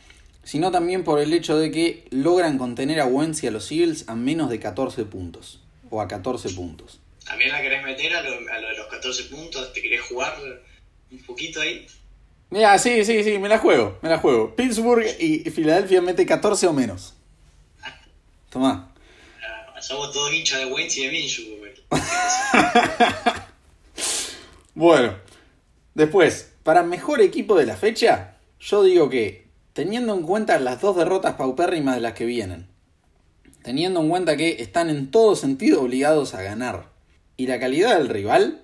sino también por el hecho de que logran contener a Wentz y a los Eagles a menos de 14 puntos. O a 14 puntos. ¿También la querés meter a lo, a lo de los 14 puntos? ¿Te querés jugar un poquito ahí? Mira, sí, sí, sí, me la juego, me la juego. Pittsburgh y Filadelfia mete 14 o menos. Tomá. Somos todos hinchas de Wentz y de Minshew. bueno, después, para mejor equipo de la fecha, yo digo que, teniendo en cuenta las dos derrotas paupérrimas de las que vienen, teniendo en cuenta que están en todo sentido obligados a ganar, y la calidad del rival,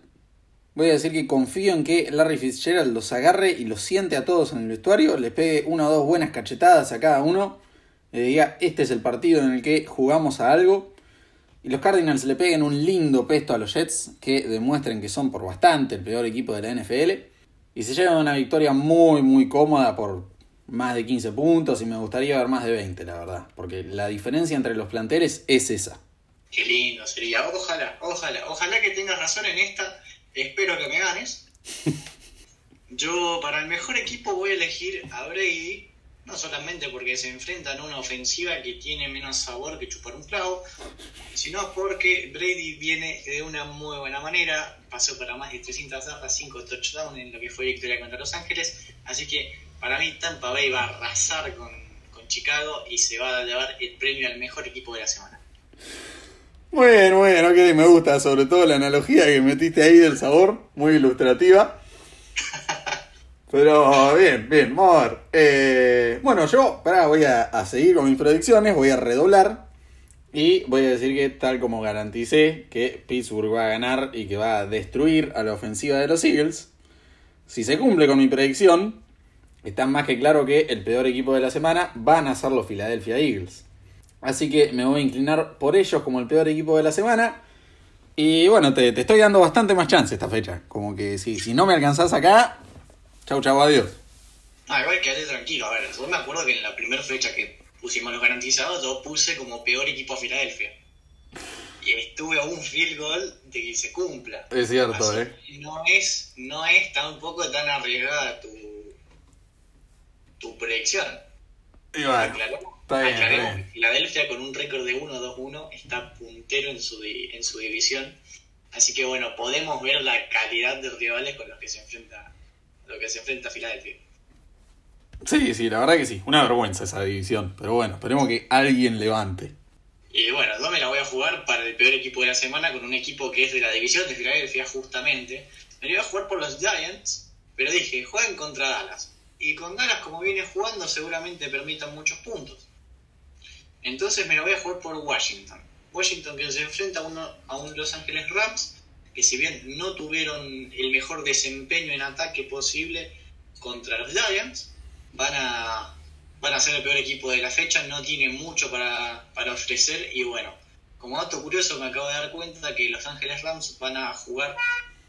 voy a decir que confío en que Larry Fitzgerald los agarre y los siente a todos en el vestuario, les pegue una o dos buenas cachetadas a cada uno y diga, este es el partido en el que jugamos a algo. Y los Cardinals le peguen un lindo pesto a los Jets, que demuestren que son por bastante el peor equipo de la NFL. Y se llevan una victoria muy, muy cómoda por más de 15 puntos y me gustaría ver más de 20, la verdad. Porque la diferencia entre los planteles es esa. Qué lindo sería. Ojalá, ojalá, ojalá que tengas razón en esta. Espero que me ganes. Yo para el mejor equipo voy a elegir a Brady, no solamente porque se enfrentan a una ofensiva que tiene menos sabor que chupar un clavo, sino porque Brady viene de una muy buena manera, pasó para más de 300 yardas, 5 touchdowns en lo que fue victoria contra Los Ángeles, así que para mí Tampa Bay va a arrasar con, con Chicago y se va a llevar el premio al mejor equipo de la semana. Bueno, bueno, que me gusta, sobre todo la analogía que metiste ahí del sabor, muy ilustrativa. Pero bien, bien, amor. Eh, bueno, yo pará, voy a, a, seguir con mis predicciones, voy a redoblar y voy a decir que tal como garanticé que Pittsburgh va a ganar y que va a destruir a la ofensiva de los Eagles, si se cumple con mi predicción, está más que claro que el peor equipo de la semana van a ser los Philadelphia Eagles. Así que me voy a inclinar por ellos como el peor equipo de la semana. Y bueno, te, te estoy dando bastante más chance esta fecha. Como que si, si no me alcanzás acá, chau chau, adiós. Ah, igual quédate tranquilo. A ver, yo me acuerdo que en la primera fecha que pusimos los garantizados, yo puse como peor equipo a Filadelfia. Y estuve a un field goal de que se cumpla. Es cierto, Así eh. No es, no es tampoco tan arriesgada tu, tu predicción. Y bueno, está bien, aclaremos bien. Filadelfia con un récord de 1-2-1 está puntero en su, en su división. Así que bueno, podemos ver la calidad de rivales con los que se enfrenta, lo que se enfrenta Filadelfia. Sí, sí, la verdad que sí. Una vergüenza esa división. Pero bueno, esperemos que alguien levante. Y bueno, yo me la voy a jugar para el peor equipo de la semana con un equipo que es de la división de Filadelfia justamente. Me la iba a jugar por los Giants, pero dije, juegan contra Dallas. Y con Dallas como viene jugando seguramente permitan muchos puntos. Entonces me la voy a jugar por Washington. Washington que se enfrenta a, uno, a un Los Ángeles Rams, que si bien no tuvieron el mejor desempeño en ataque posible contra los Giants, van a, van a ser el peor equipo de la fecha, no tienen mucho para, para ofrecer y bueno, como dato curioso me acabo de dar cuenta que Los Ángeles Rams van a jugar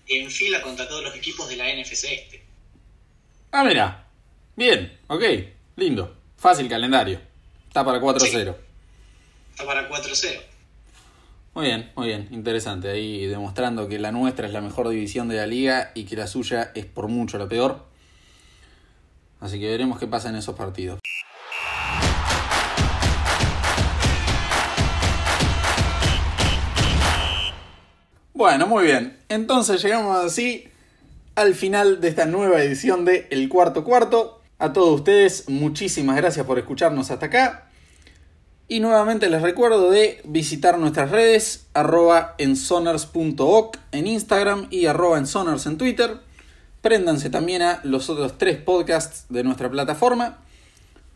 en fila contra todos los equipos de la NFC este. Ah, mira. Bien, ok. Lindo. Fácil calendario. Está para 4-0. Está para 4-0. Muy bien, muy bien. Interesante. Ahí demostrando que la nuestra es la mejor división de la liga y que la suya es por mucho la peor. Así que veremos qué pasa en esos partidos. Bueno, muy bien. Entonces llegamos así al final de esta nueva edición de El Cuarto Cuarto. A todos ustedes, muchísimas gracias por escucharnos hasta acá. Y nuevamente les recuerdo de visitar nuestras redes, arroba ensonars.oc en Instagram y arroba ensonars en Twitter. Préndanse también a los otros tres podcasts de nuestra plataforma,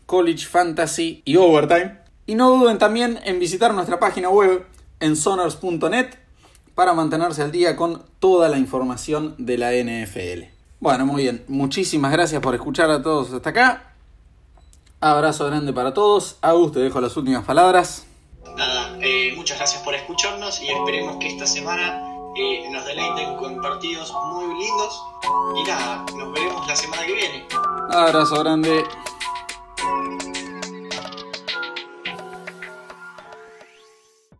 College Fantasy y Overtime. Y no duden también en visitar nuestra página web, ensonars.net, para mantenerse al día con toda la información de la NFL. Bueno, muy bien, muchísimas gracias por escuchar a todos hasta acá. Abrazo grande para todos. Agus, te dejo las últimas palabras. Nada, eh, muchas gracias por escucharnos y esperemos que esta semana eh, nos deleiten con partidos muy lindos. Y nada, nos veremos la semana que viene. Abrazo grande.